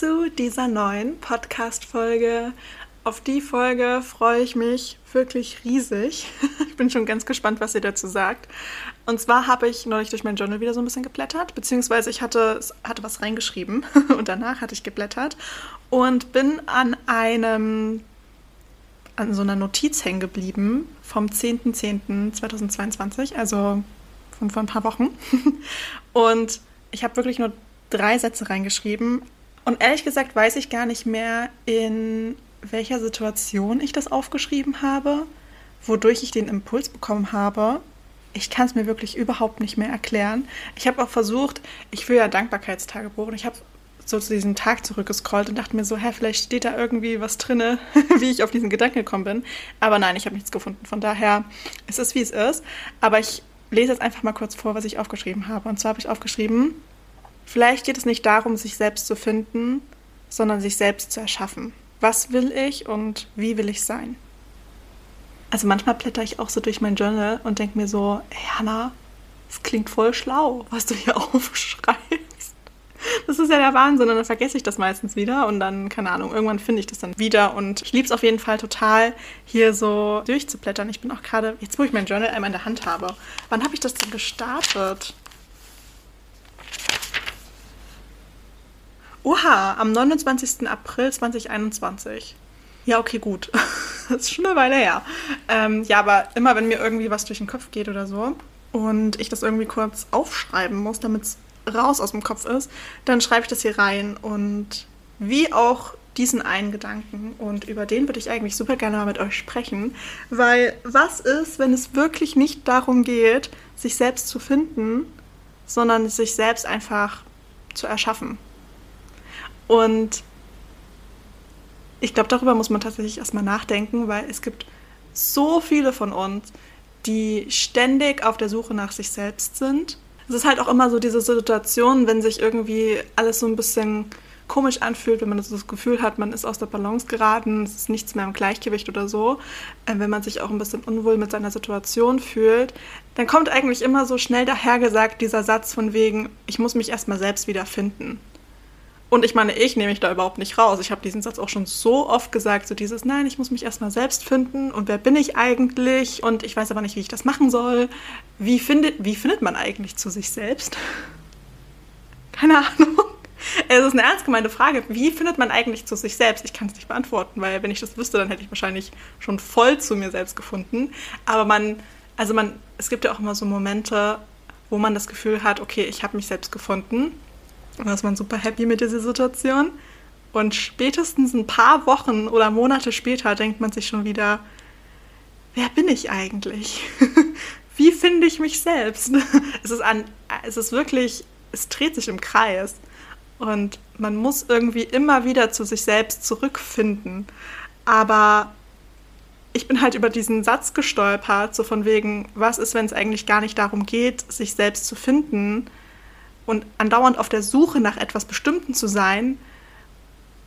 Zu dieser neuen Podcast-Folge. Auf die Folge freue ich mich wirklich riesig. Ich bin schon ganz gespannt, was ihr dazu sagt. Und zwar habe ich neulich durch mein Journal wieder so ein bisschen geblättert, beziehungsweise ich hatte, hatte was reingeschrieben und danach hatte ich geblättert und bin an einem an so einer Notiz hängen geblieben vom 10.10.2022, also von vor ein paar Wochen. Und ich habe wirklich nur drei Sätze reingeschrieben. Und ehrlich gesagt weiß ich gar nicht mehr, in welcher Situation ich das aufgeschrieben habe, wodurch ich den Impuls bekommen habe. Ich kann es mir wirklich überhaupt nicht mehr erklären. Ich habe auch versucht, ich führe ja Dankbarkeitstagebuch und ich habe so zu diesem Tag zurückgescrollt und dachte mir so, hä, vielleicht steht da irgendwie was drinne, wie ich auf diesen Gedanken gekommen bin. Aber nein, ich habe nichts gefunden. Von daher ist es, wie es ist. Aber ich lese jetzt einfach mal kurz vor, was ich aufgeschrieben habe. Und zwar habe ich aufgeschrieben, Vielleicht geht es nicht darum, sich selbst zu finden, sondern sich selbst zu erschaffen. Was will ich und wie will ich sein? Also manchmal blätter ich auch so durch mein Journal und denke mir so, hey Hanna, das klingt voll schlau, was du hier aufschreibst. Das ist ja der Wahnsinn und dann vergesse ich das meistens wieder und dann, keine Ahnung, irgendwann finde ich das dann wieder und ich liebe es auf jeden Fall total, hier so durchzublättern. Ich bin auch gerade, jetzt wo ich mein Journal einmal in der Hand habe, wann habe ich das denn gestartet? Oha, am 29. April 2021. Ja, okay, gut. das ist schon eine Weile her. Ähm, ja, aber immer wenn mir irgendwie was durch den Kopf geht oder so und ich das irgendwie kurz aufschreiben muss, damit es raus aus dem Kopf ist, dann schreibe ich das hier rein und wie auch diesen einen Gedanken und über den würde ich eigentlich super gerne mal mit euch sprechen, weil was ist, wenn es wirklich nicht darum geht, sich selbst zu finden, sondern sich selbst einfach zu erschaffen? Und ich glaube, darüber muss man tatsächlich erstmal nachdenken, weil es gibt so viele von uns, die ständig auf der Suche nach sich selbst sind. Es ist halt auch immer so diese Situation, wenn sich irgendwie alles so ein bisschen komisch anfühlt, wenn man das Gefühl hat, man ist aus der Balance geraten, es ist nichts mehr im Gleichgewicht oder so, äh, wenn man sich auch ein bisschen unwohl mit seiner Situation fühlt, dann kommt eigentlich immer so schnell dahergesagt dieser Satz von wegen, ich muss mich erstmal selbst wiederfinden. Und ich meine, ich nehme mich da überhaupt nicht raus. Ich habe diesen Satz auch schon so oft gesagt, so dieses, nein, ich muss mich erstmal selbst finden und wer bin ich eigentlich und ich weiß aber nicht, wie ich das machen soll. Wie findet, wie findet man eigentlich zu sich selbst? Keine Ahnung. Es ist eine ernst gemeinte Frage. Wie findet man eigentlich zu sich selbst? Ich kann es nicht beantworten, weil wenn ich das wüsste, dann hätte ich wahrscheinlich schon voll zu mir selbst gefunden. Aber man, also man, es gibt ja auch immer so Momente, wo man das Gefühl hat, okay, ich habe mich selbst gefunden und da ist man super happy mit dieser Situation. Und spätestens ein paar Wochen oder Monate später denkt man sich schon wieder, wer bin ich eigentlich? Wie finde ich mich selbst? Es ist, an, es ist wirklich, es dreht sich im Kreis. Und man muss irgendwie immer wieder zu sich selbst zurückfinden. Aber ich bin halt über diesen Satz gestolpert, so von wegen, was ist, wenn es eigentlich gar nicht darum geht, sich selbst zu finden, und andauernd auf der Suche nach etwas Bestimmten zu sein,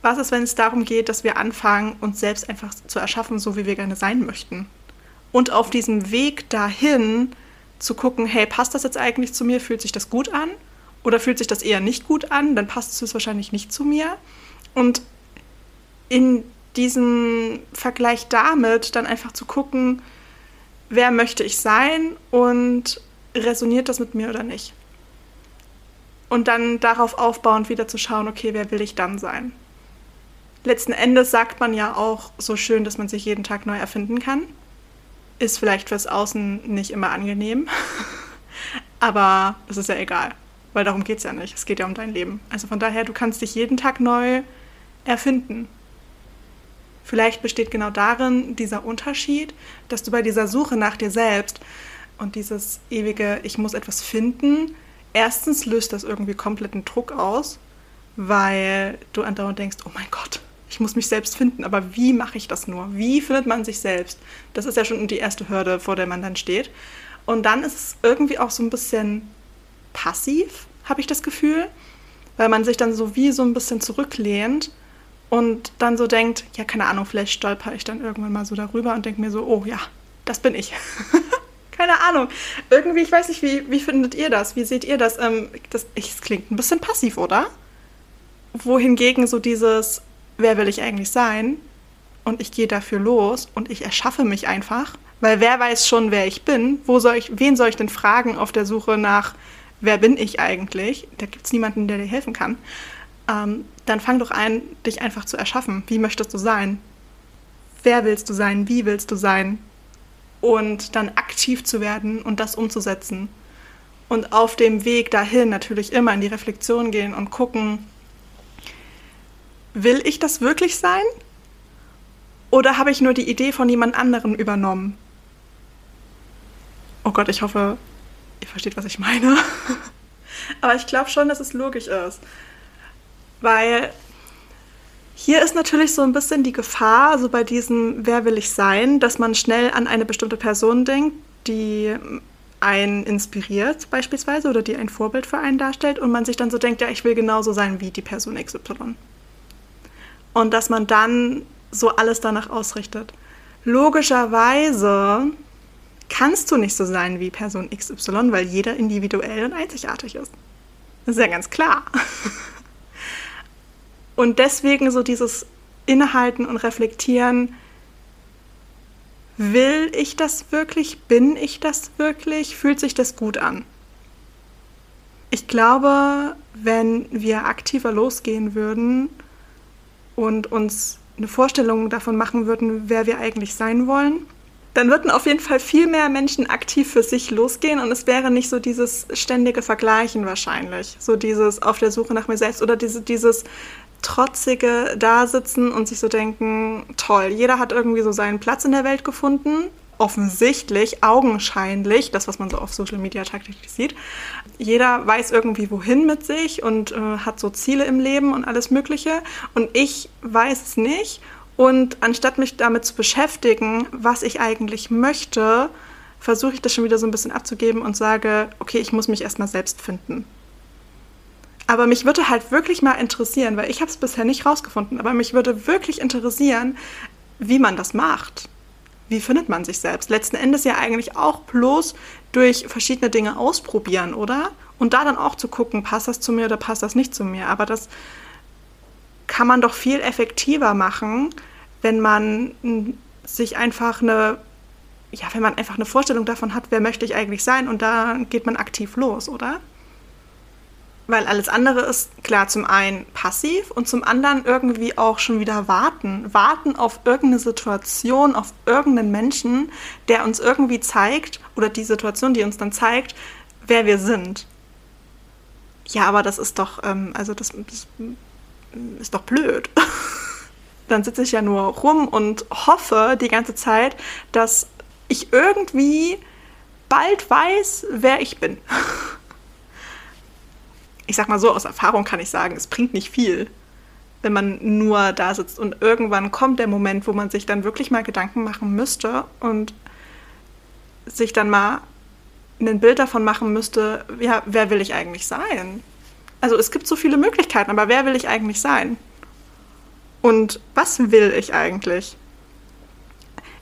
was ist, wenn es darum geht, dass wir anfangen, uns selbst einfach zu erschaffen, so wie wir gerne sein möchten? Und auf diesem Weg dahin zu gucken, hey, passt das jetzt eigentlich zu mir? Fühlt sich das gut an? Oder fühlt sich das eher nicht gut an? Dann passt es wahrscheinlich nicht zu mir. Und in diesem Vergleich damit dann einfach zu gucken, wer möchte ich sein und resoniert das mit mir oder nicht? Und dann darauf aufbauend wieder zu schauen, okay, wer will ich dann sein? Letzten Endes sagt man ja auch so schön, dass man sich jeden Tag neu erfinden kann. ist vielleicht fürs Außen nicht immer angenehm, aber es ist ja egal, weil darum geht es ja nicht. Es geht ja um dein Leben. Also von daher, du kannst dich jeden Tag neu erfinden. Vielleicht besteht genau darin dieser Unterschied, dass du bei dieser Suche nach dir selbst und dieses ewige, ich muss etwas finden, erstens löst das irgendwie kompletten Druck aus, weil du andauernd denkst, oh mein Gott, ich muss mich selbst finden, aber wie mache ich das nur? Wie findet man sich selbst? Das ist ja schon die erste Hürde, vor der man dann steht. Und dann ist es irgendwie auch so ein bisschen passiv, habe ich das Gefühl, weil man sich dann so wie so ein bisschen zurücklehnt und dann so denkt, ja, keine Ahnung, vielleicht stolper ich dann irgendwann mal so darüber und denke mir so, oh ja, das bin ich. keine Ahnung. Irgendwie, ich weiß nicht, wie, wie findet ihr das? Wie seht ihr das? Ähm, das? Es klingt ein bisschen passiv, oder? Wohingegen so dieses, wer will ich eigentlich sein? Und ich gehe dafür los und ich erschaffe mich einfach. Weil wer weiß schon, wer ich bin? Wo soll ich, wen soll ich denn fragen auf der Suche nach, wer bin ich eigentlich? Da gibt es niemanden, der dir helfen kann ähm, dann fang doch an, dich einfach zu erschaffen. Wie möchtest du sein? Wer willst du sein? Wie willst du sein? Und dann aktiv zu werden und das umzusetzen. Und auf dem Weg dahin natürlich immer in die Reflexion gehen und gucken, will ich das wirklich sein? Oder habe ich nur die Idee von jemand anderem übernommen? Oh Gott, ich hoffe, ihr versteht, was ich meine. Aber ich glaube schon, dass es logisch ist. Weil hier ist natürlich so ein bisschen die Gefahr, so bei diesem Wer will ich sein, dass man schnell an eine bestimmte Person denkt, die einen inspiriert beispielsweise oder die ein Vorbild für einen darstellt und man sich dann so denkt, ja, ich will genauso sein wie die Person XY. Und dass man dann so alles danach ausrichtet. Logischerweise kannst du nicht so sein wie Person XY, weil jeder individuell und einzigartig ist. Das ist ja ganz klar. Und deswegen so dieses Innehalten und Reflektieren, will ich das wirklich? Bin ich das wirklich? Fühlt sich das gut an? Ich glaube, wenn wir aktiver losgehen würden und uns eine Vorstellung davon machen würden, wer wir eigentlich sein wollen, dann würden auf jeden Fall viel mehr Menschen aktiv für sich losgehen und es wäre nicht so dieses ständige Vergleichen wahrscheinlich, so dieses auf der Suche nach mir selbst oder diese, dieses Trotzige da sitzen und sich so denken, toll, jeder hat irgendwie so seinen Platz in der Welt gefunden. Offensichtlich, augenscheinlich, das, was man so auf Social Media tagtäglich sieht. Jeder weiß irgendwie wohin mit sich und äh, hat so Ziele im Leben und alles Mögliche. Und ich weiß es nicht. Und anstatt mich damit zu beschäftigen, was ich eigentlich möchte, versuche ich das schon wieder so ein bisschen abzugeben und sage, okay, ich muss mich erstmal selbst finden. Aber mich würde halt wirklich mal interessieren, weil ich habe es bisher nicht rausgefunden, aber mich würde wirklich interessieren, wie man das macht. Wie findet man sich selbst? Letzten Endes ja eigentlich auch bloß durch verschiedene Dinge ausprobieren, oder? Und da dann auch zu gucken, passt das zu mir oder passt das nicht zu mir. Aber das kann man doch viel effektiver machen, wenn man sich einfach eine, ja, wenn man einfach eine Vorstellung davon hat, wer möchte ich eigentlich sein und da geht man aktiv los, oder? Weil alles andere ist klar zum einen passiv und zum anderen irgendwie auch schon wieder warten. Warten auf irgendeine Situation, auf irgendeinen Menschen, der uns irgendwie zeigt, oder die Situation, die uns dann zeigt, wer wir sind. Ja, aber das ist doch, ähm, also das, das ist doch blöd. dann sitze ich ja nur rum und hoffe die ganze Zeit, dass ich irgendwie bald weiß, wer ich bin. ich sag mal so, aus Erfahrung kann ich sagen, es bringt nicht viel, wenn man nur da sitzt. Und irgendwann kommt der Moment, wo man sich dann wirklich mal Gedanken machen müsste und sich dann mal ein Bild davon machen müsste, ja, wer will ich eigentlich sein? Also es gibt so viele Möglichkeiten, aber wer will ich eigentlich sein? Und was will ich eigentlich?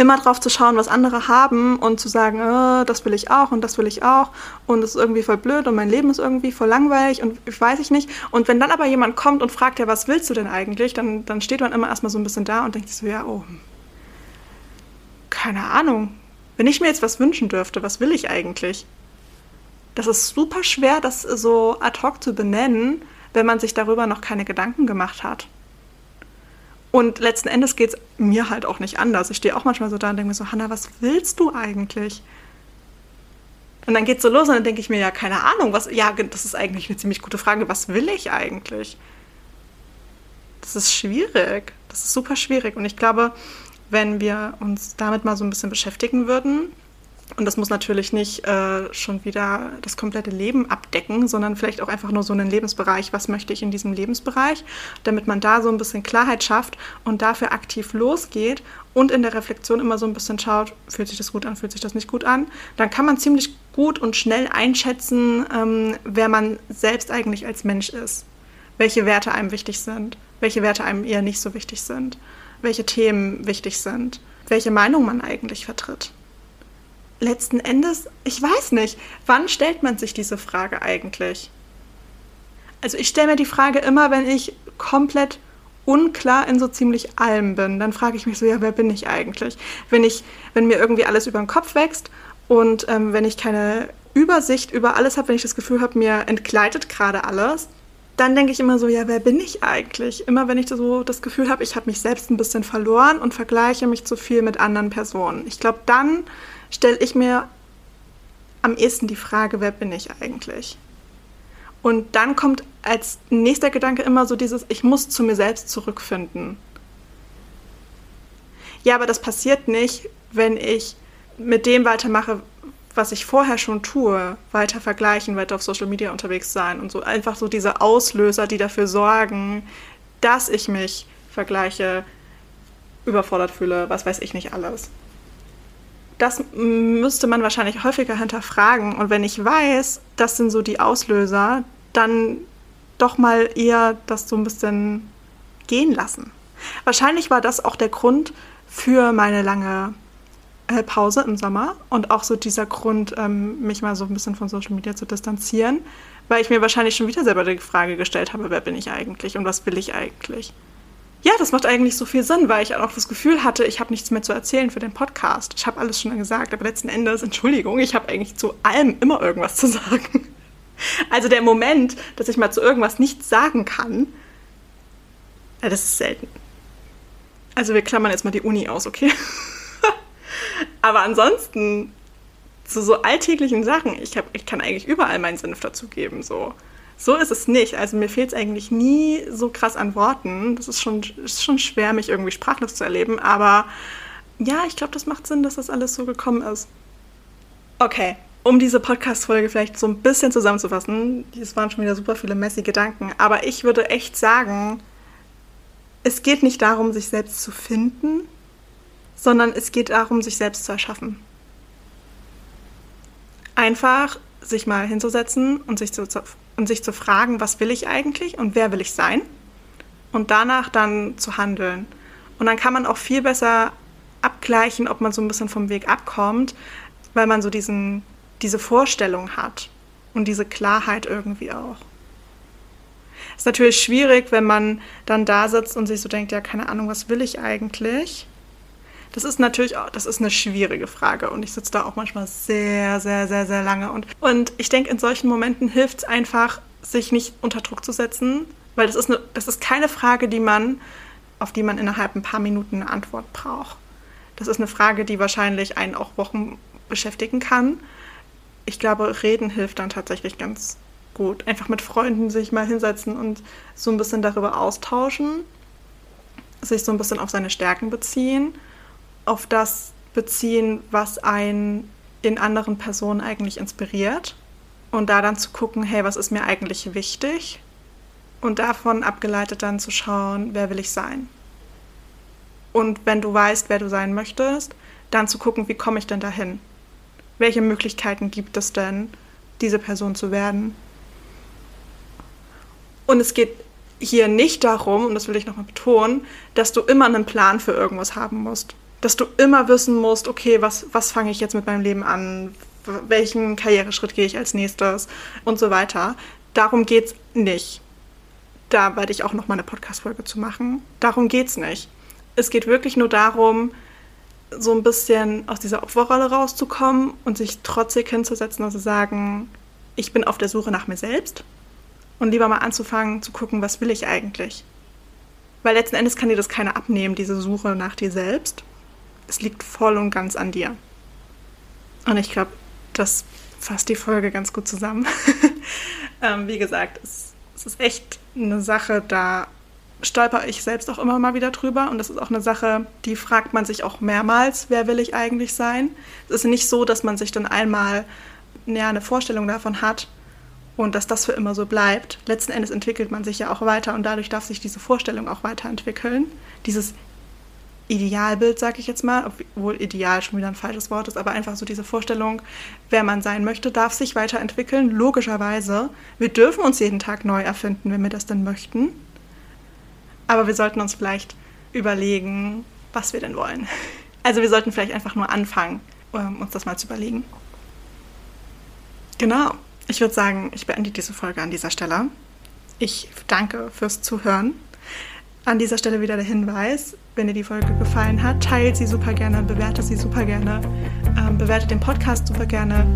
Immer drauf zu schauen, was andere haben und zu sagen, äh, das will ich auch und das will ich auch und es ist irgendwie voll blöd und mein Leben ist irgendwie voll langweilig und ich weiß ich nicht. Und wenn dann aber jemand kommt und fragt, ja, was willst du denn eigentlich, dann, dann steht man immer erstmal so ein bisschen da und denkt sich so, ja, oh, keine Ahnung. Wenn ich mir jetzt was wünschen dürfte, was will ich eigentlich? Das ist super schwer, das so ad hoc zu benennen, wenn man sich darüber noch keine Gedanken gemacht hat. Und letzten Endes geht es mir halt auch nicht anders. Ich stehe auch manchmal so da und denke mir so, Hanna, was willst du eigentlich? Und dann geht es so los und dann denke ich mir, ja, keine Ahnung, was, ja, das ist eigentlich eine ziemlich gute Frage. Was will ich eigentlich? Das ist schwierig. Das ist super schwierig. Und ich glaube, wenn wir uns damit mal so ein bisschen beschäftigen würden, und das muss natürlich nicht äh, schon wieder das komplette Leben abdecken, sondern vielleicht auch einfach nur so einen Lebensbereich. Was möchte ich in diesem Lebensbereich? Damit man da so ein bisschen Klarheit schafft und dafür aktiv losgeht und in der Reflexion immer so ein bisschen schaut, fühlt sich das gut an, fühlt sich das nicht gut an, dann kann man ziemlich gut und schnell einschätzen, ähm, wer man selbst eigentlich als Mensch ist. Welche Werte einem wichtig sind, welche Werte einem eher nicht so wichtig sind welche Themen wichtig sind, welche Meinung man eigentlich vertritt. Letzten Endes, ich weiß nicht, wann stellt man sich diese Frage eigentlich? Also ich stelle mir die Frage immer, wenn ich komplett unklar in so ziemlich allem bin. Dann frage ich mich so, ja, wer bin ich eigentlich? Wenn ich, wenn mir irgendwie alles über den Kopf wächst und ähm, wenn ich keine Übersicht über alles habe, wenn ich das Gefühl habe, mir entgleitet gerade alles, dann denke ich immer so, ja, wer bin ich eigentlich? Immer wenn ich so das Gefühl habe, ich habe mich selbst ein bisschen verloren und vergleiche mich zu viel mit anderen Personen. Ich glaube, dann stelle ich mir am ehesten die Frage, wer bin ich eigentlich? Und dann kommt als nächster Gedanke immer so dieses, ich muss zu mir selbst zurückfinden. Ja, aber das passiert nicht, wenn ich mit dem weitermache, was ich vorher schon tue, weiter vergleichen, weiter auf Social Media unterwegs sein und so einfach so diese Auslöser, die dafür sorgen, dass ich mich vergleiche, überfordert fühle, was weiß ich nicht alles. Das müsste man wahrscheinlich häufiger hinterfragen und wenn ich weiß, das sind so die Auslöser, dann doch mal eher das so ein bisschen gehen lassen. Wahrscheinlich war das auch der Grund für meine lange äh, Pause im Sommer und auch so dieser Grund, ähm, mich mal so ein bisschen von Social Media zu distanzieren, weil ich mir wahrscheinlich schon wieder selber die Frage gestellt habe, wer bin ich eigentlich und was will ich eigentlich? Ja, das macht eigentlich so viel Sinn, weil ich auch das Gefühl hatte, ich habe nichts mehr zu erzählen für den Podcast. Ich habe alles schon gesagt, aber letzten Endes, Entschuldigung, ich habe eigentlich zu allem immer irgendwas zu sagen. Also der Moment, dass ich mal zu irgendwas nichts sagen kann, das ist selten. Also wir klammern jetzt mal die Uni aus, okay? Aber ansonsten, zu so alltäglichen Sachen, ich, hab, ich kann eigentlich überall meinen Senf dazugeben. So. So ist es nicht. Also mir fehlt es eigentlich nie so krass an Worten. Das ist schon, ist schon schwer, mich irgendwie sprachlos zu erleben. Aber ja, ich glaube, das macht Sinn, dass das alles so gekommen ist. Okay, um diese Podcast-Folge vielleicht so ein bisschen zusammenzufassen, es waren schon wieder super viele messy Gedanken, aber ich würde echt sagen, es geht nicht darum, sich selbst zu finden, sondern es geht darum, sich selbst zu erschaffen. Einfach sich mal hinzusetzen und sich zu, und sich zu fragen, was will ich eigentlich und wer will ich sein? Und danach dann zu handeln. Und dann kann man auch viel besser abgleichen, ob man so ein bisschen vom Weg abkommt, weil man so diesen, diese Vorstellung hat und diese Klarheit irgendwie auch. Ist natürlich schwierig, wenn man dann da sitzt und sich so denkt, ja, keine Ahnung, was will ich eigentlich? Das ist natürlich auch, das ist eine schwierige Frage und ich sitze da auch manchmal sehr, sehr, sehr, sehr lange. Und, und ich denke, in solchen Momenten hilft es einfach, sich nicht unter Druck zu setzen, weil das ist, eine, das ist keine Frage, die man, auf die man innerhalb ein paar Minuten eine Antwort braucht. Das ist eine Frage, die wahrscheinlich einen auch Wochen beschäftigen kann. Ich glaube, reden hilft dann tatsächlich ganz gut. Einfach mit Freunden sich mal hinsetzen und so ein bisschen darüber austauschen, sich so ein bisschen auf seine Stärken beziehen auf das beziehen, was einen in anderen Personen eigentlich inspiriert. Und da dann zu gucken, hey, was ist mir eigentlich wichtig? Und davon abgeleitet dann zu schauen, wer will ich sein? Und wenn du weißt, wer du sein möchtest, dann zu gucken, wie komme ich denn dahin? Welche Möglichkeiten gibt es denn, diese Person zu werden? Und es geht hier nicht darum, und das will ich nochmal betonen, dass du immer einen Plan für irgendwas haben musst dass du immer wissen musst, okay, was, was fange ich jetzt mit meinem Leben an? Welchen Karriereschritt gehe ich als nächstes? Und so weiter. Darum geht es nicht. Da werde ich auch noch mal eine Podcast-Folge zu machen. Darum geht es nicht. Es geht wirklich nur darum, so ein bisschen aus dieser Opferrolle rauszukommen und sich trotzig hinzusetzen und zu sagen, ich bin auf der Suche nach mir selbst und lieber mal anzufangen zu gucken, was will ich eigentlich? Weil letzten Endes kann dir das keiner abnehmen, diese Suche nach dir selbst. Es liegt voll und ganz an dir. Und ich glaube, das fasst die Folge ganz gut zusammen. ähm, wie gesagt, es, es ist echt eine Sache, da stolper ich selbst auch immer mal wieder drüber. Und das ist auch eine Sache, die fragt man sich auch mehrmals, wer will ich eigentlich sein? Es ist nicht so, dass man sich dann einmal ja, eine Vorstellung davon hat und dass das für immer so bleibt. Letzten Endes entwickelt man sich ja auch weiter und dadurch darf sich diese Vorstellung auch weiterentwickeln. Dieses Idealbild, sag ich jetzt mal, obwohl ideal schon wieder ein falsches Wort ist, aber einfach so diese Vorstellung, wer man sein möchte, darf sich weiterentwickeln, logischerweise. Wir dürfen uns jeden Tag neu erfinden, wenn wir das denn möchten. Aber wir sollten uns vielleicht überlegen, was wir denn wollen. Also wir sollten vielleicht einfach nur anfangen, uns das mal zu überlegen. Genau. Ich würde sagen, ich beende diese Folge an dieser Stelle. Ich danke fürs Zuhören. An dieser Stelle wieder der Hinweis, wenn dir die Folge gefallen hat, teilt sie super gerne, bewerte sie super gerne, ähm, bewertet den Podcast super gerne,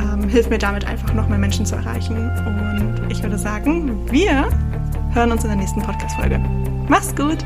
ähm, hilft mir damit einfach noch mehr Menschen zu erreichen. Und ich würde sagen, wir hören uns in der nächsten Podcast-Folge. Mach's gut!